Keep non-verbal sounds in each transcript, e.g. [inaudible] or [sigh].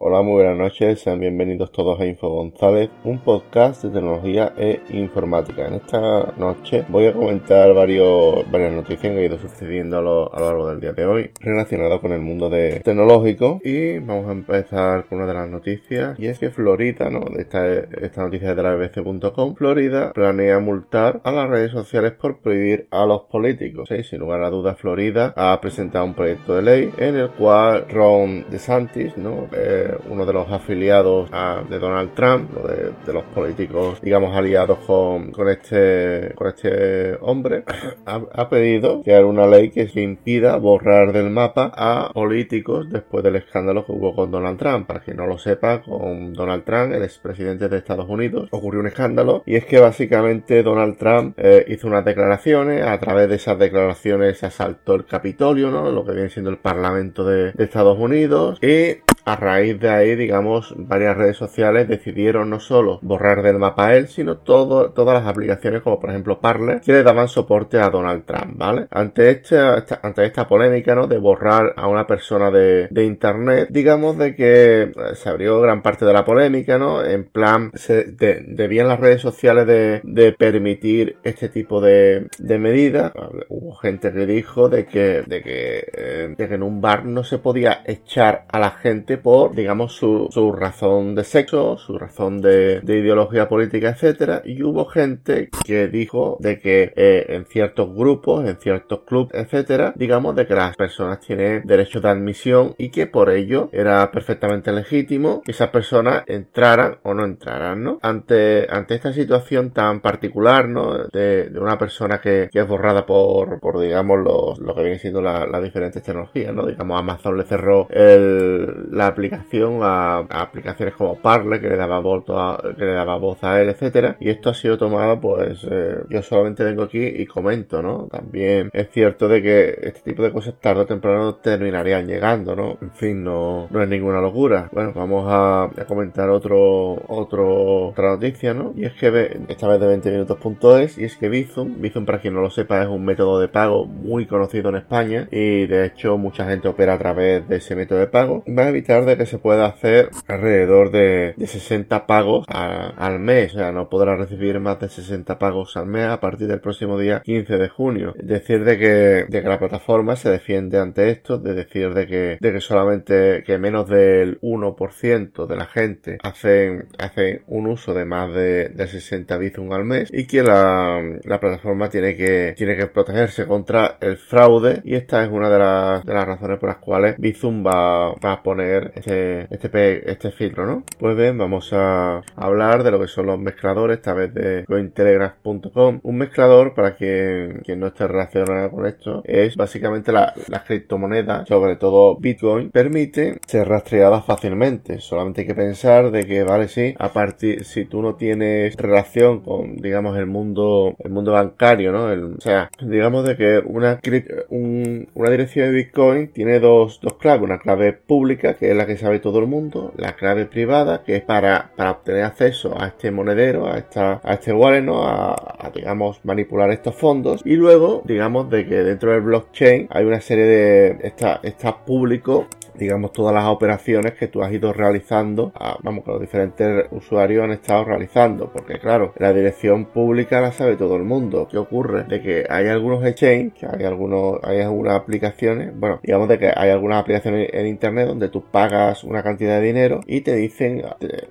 Hola, muy buenas noches, sean bienvenidos todos a Info González, un podcast de tecnología e informática. En esta noche voy a comentar varios, varias noticias que han ido sucediendo a lo, largo del día de hoy relacionadas con el mundo de tecnológico y vamos a empezar con una de las noticias y es que Florida, ¿no? Esta, esta noticia es de la bbc.com, Florida planea multar a las redes sociales por prohibir a los políticos. ¿sí? Sin lugar a dudas, Florida ha presentado un proyecto de ley en el cual Ron DeSantis, ¿no? Eh, uno de los afiliados de Donald Trump, de, los políticos, digamos, aliados con, con, este, con este hombre, [coughs] ha, pedido crear una ley que se impida borrar del mapa a políticos después del escándalo que hubo con Donald Trump. Para quien no lo sepa, con Donald Trump, el expresidente de Estados Unidos, ocurrió un escándalo y es que básicamente Donald Trump eh, hizo unas declaraciones, a través de esas declaraciones se asaltó el Capitolio, ¿no? Lo que viene siendo el Parlamento de, de Estados Unidos y a raíz de ahí, digamos, varias redes sociales decidieron no solo borrar del mapa a él, sino todo, todas las aplicaciones como por ejemplo Parler, que le daban soporte a Donald Trump, ¿vale? Ante esta, ante esta polémica, ¿no? De borrar a una persona de, de internet, digamos de que eh, se abrió gran parte de la polémica, ¿no? En plan, se, debían las redes sociales de, de permitir este tipo de, de medidas. Hubo gente que dijo de que, de que, eh, de que en un bar no se podía echar a la gente por, digamos, su, su razón de sexo, su razón de, de, ideología política, etcétera. Y hubo gente que dijo de que eh, en ciertos grupos, en ciertos clubes, etcétera, digamos de que las personas tienen derecho de admisión y que por ello era perfectamente legítimo que esas personas entraran o no entraran, ¿no? Ante, ante esta situación tan particular, ¿no? De, de una persona que, que, es borrada por, por digamos, los, lo que viene siendo las diferentes tecnologías, ¿no? Digamos, Amazon le cerró el, la aplicación a, aplicaciones como Parler que le daba a, que le daba voz a él, etcétera. Y esto ha sido tomado, pues, eh, yo solamente vengo aquí y comento, ¿no? También es cierto de que este tipo de cosas tarde o temprano terminarían llegando, ¿no? En fin, no, no es ninguna locura. Bueno, vamos a, comentar otro, otro, otra noticia, ¿no? Y es que esta vez de 20 minutos.es y es que Bizum, Bizum para quien no lo sepa es un método de pago muy conocido en España y de hecho mucha gente opera a través de ese método de pago. Va a evitar de que se pueda hacer alrededor de, 60 pagos al mes. O sea, no podrá recibir más de 60 pagos al mes a partir del próximo día 15 de junio. Es decir, de que, de que la plataforma se defiende ante esto, de decir de que, de que solamente que menos del 1% de la gente hacen, hacen un uso de más de, de 60 Bizum al mes y que la, la plataforma tiene que, tiene que protegerse contra el fraude y esta es una de las, de las razones por las cuales Bizum va, va a poner este, este, este filtro, ¿no? Pues bien, vamos a hablar de lo que son los mezcladores, esta vez de cointelegraph.com. Un mezclador, para quien, quien no esté relacionado con esto, es básicamente la, las criptomonedas, sobre todo Bitcoin, permite ser rastreadas fácilmente. Solamente hay que pensar de que, vale, sí, a partir, si tú no tienes relación con, digamos, el mundo, el mundo bancario, ¿no? o sea, digamos de que una, un, una dirección de Bitcoin tiene dos, dos claves, una clave pública que la que sabe todo el mundo, la clave privada, que es para, para obtener acceso a este monedero, a esta, a este wallet, ¿no? A, digamos, manipular estos fondos. Y luego, digamos, de que dentro del blockchain hay una serie de, está, está público digamos, todas las operaciones que tú has ido realizando, vamos, que los diferentes usuarios han estado realizando, porque claro, la dirección pública la sabe todo el mundo. ¿Qué ocurre? De que hay algunos exchanges, hay algunos, hay algunas aplicaciones, bueno, digamos de que hay algunas aplicaciones en internet donde tú pagas una cantidad de dinero y te dicen,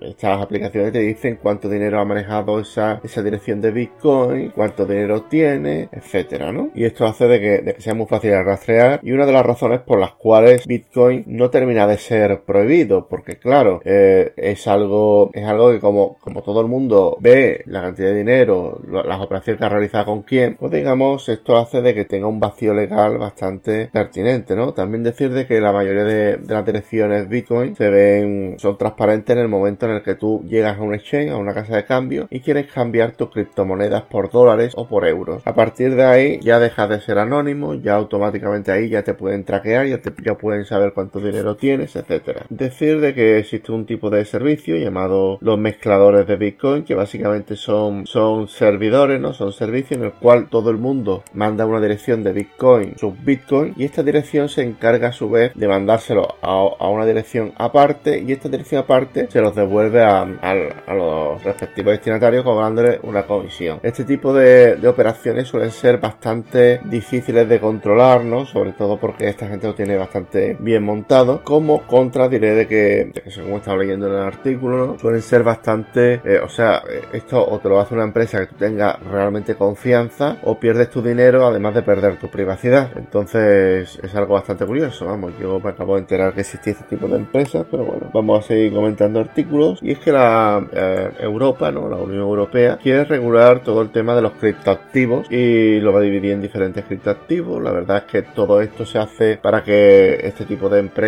estas aplicaciones te dicen cuánto dinero ha manejado esa, esa dirección de Bitcoin, cuánto dinero tiene, etcétera, ¿no? Y esto hace de que, de que sea muy fácil de rastrear y una de las razones por las cuales Bitcoin no termina de ser prohibido, porque claro, eh, es algo, es algo que como, como todo el mundo ve la cantidad de dinero, las operaciones que ha realizado con quién, pues digamos, esto hace de que tenga un vacío legal bastante pertinente, ¿no? También decir de que la mayoría de, las direcciones Bitcoin se ven, son transparentes en el momento en el que tú llegas a un exchange, a una casa de cambio y quieres cambiar tus criptomonedas por dólares o por euros. A partir de ahí ya dejas de ser anónimo, ya automáticamente ahí ya te pueden traquear, ya, te, ya pueden saber cuánto dinero tienes, etcétera. Decir de que existe un tipo de servicio llamado los mezcladores de Bitcoin, que básicamente son, son servidores, ¿no? Son servicios en el cual todo el mundo manda una dirección de Bitcoin, sus Bitcoin, y esta dirección se encarga a su vez de mandárselo a, una dirección aparte, y esta dirección aparte se los devuelve a, los respectivos destinatarios cobrándole una comisión. Este tipo de, operaciones suelen ser bastante difíciles de controlar, ¿no? Sobre todo porque esta gente lo tiene bastante bien montado. Como contra diré de que, según estaba leyendo en el artículo, suelen ser bastante, eh, o sea, eh, esto o te lo hace una empresa que tú tengas realmente confianza o pierdes tu dinero además de perder tu privacidad. Entonces es algo bastante curioso, vamos, yo me acabo de enterar que existía este tipo de empresas, pero bueno, vamos a seguir comentando artículos y es que la eh, Europa, ¿no? La Unión Europea quiere regular todo el tema de los criptoactivos y lo va a dividir en diferentes criptoactivos. La verdad es que todo esto se hace para que este tipo de empresas,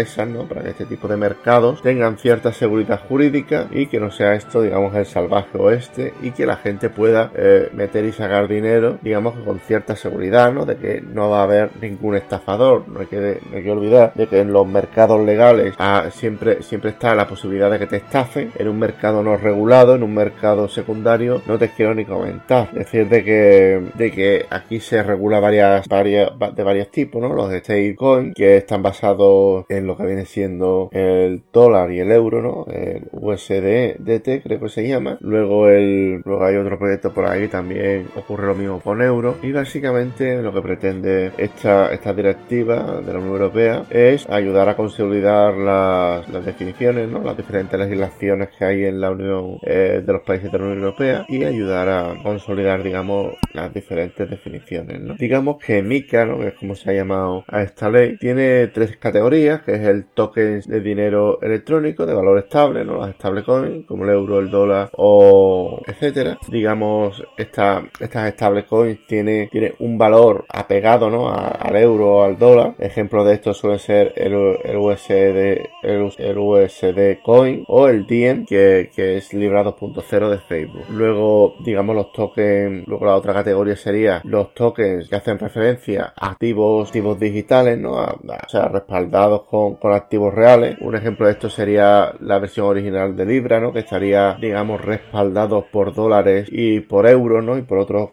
Para que este tipo de mercados tengan cierta seguridad jurídica y que no sea esto, digamos, el salvaje oeste y que la gente pueda eh, meter y sacar dinero, digamos, con cierta seguridad, ¿no? De que no va a haber ningún estafador. No hay que, no hay que olvidar de que en los mercados legales ah, siempre, siempre está la posibilidad de que te estafen. En un mercado no regulado, en un mercado secundario, no te quiero ni comentar. Es decir, de que, de que aquí se regula varias, varias, de varios tipos, ¿no? Los de stablecoin, que están basados en lo que viene siendo el dólar y el euro, ¿no? El USDT, creo que se llama. Luego el, luego hay otro proyecto por ahí también ocurre lo mismo con euro. Y básicamente lo que pretende esta, esta directiva de la Unión Europea es ayudar a consolidar las, las definiciones, ¿no? Las diferentes legislaciones que hay en la Unión eh, de los países de la Unión Europea y ayudar a consolidar, digamos, las diferentes definiciones, ¿no? Digamos que MICA, ¿no? Que es como se ha llamado a esta ley, tiene tres categorías, que es el token de dinero electrónico de valor estable, ¿no? Las stablecoins, como el euro, el dólar o etcétera. Digamos, esta, estas stablecoins tiene, tiene un valor apegado, ¿no? al euro o al dólar. Ejemplo de esto suele ser el, USD, el, USD coin o el Diem, que, que es Libra 2.0 de Facebook. Luego, digamos, los tokens, luego la otra categoría sería los tokens que hacen referencia a activos, activos digitales, ¿no? o sea, respaldados con, con activos reales. Un ejemplo de esto sería la versión original de Libra, ¿no? Que estaría, digamos, respaldados por dólares y por euros, ¿no? Y por otros,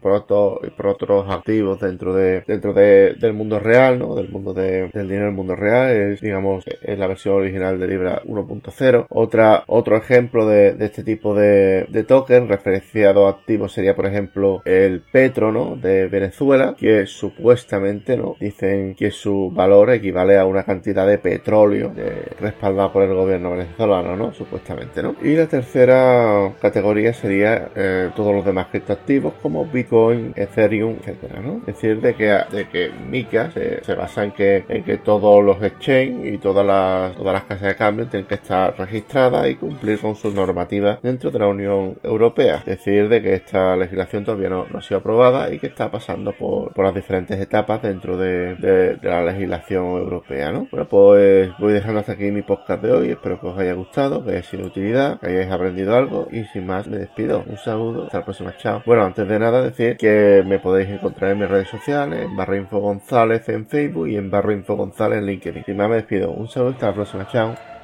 por otros, por otros activos dentro de, dentro de, del mundo real, ¿no? Del mundo de, del dinero del mundo real. Es, digamos, es la versión original de Libra 1.0. Otra, otro ejemplo de, de este tipo de, de token referenciado a activos sería, por ejemplo, el Petro, ¿no? De Venezuela, que supuestamente, ¿no? Dicen que su valor equivale a una cantidad de petróleo respaldada por el gobierno venezolano, ¿no? Supuestamente, ¿no? Y la tercera categoría sería eh, todos los demás criptoactivos como Bitcoin, Ethereum, etcétera, ¿no? Es decir, de que, de que Mika se, basa en que, en que todos los exchange y todas las, todas las casas de cambio tienen que estar registradas y cumplir con sus normativas dentro de la Unión Europea. Es decir, de que esta legislación todavía no, ha sido aprobada y que está pasando por, por las diferentes etapas dentro de, de, la legislación europea, ¿no? Bueno, pues voy dejando hasta aquí mi podcast de hoy. Espero que os haya gustado, que haya sido de utilidad, que hayáis aprendido algo y sin más me despido. Un saludo, hasta la próxima, chao. Bueno, antes de nada decir que me podéis encontrar en mis redes sociales, en Barra Info González en Facebook y en Barra Info González en LinkedIn. Sin más me despido. Un saludo, hasta la próxima, chao.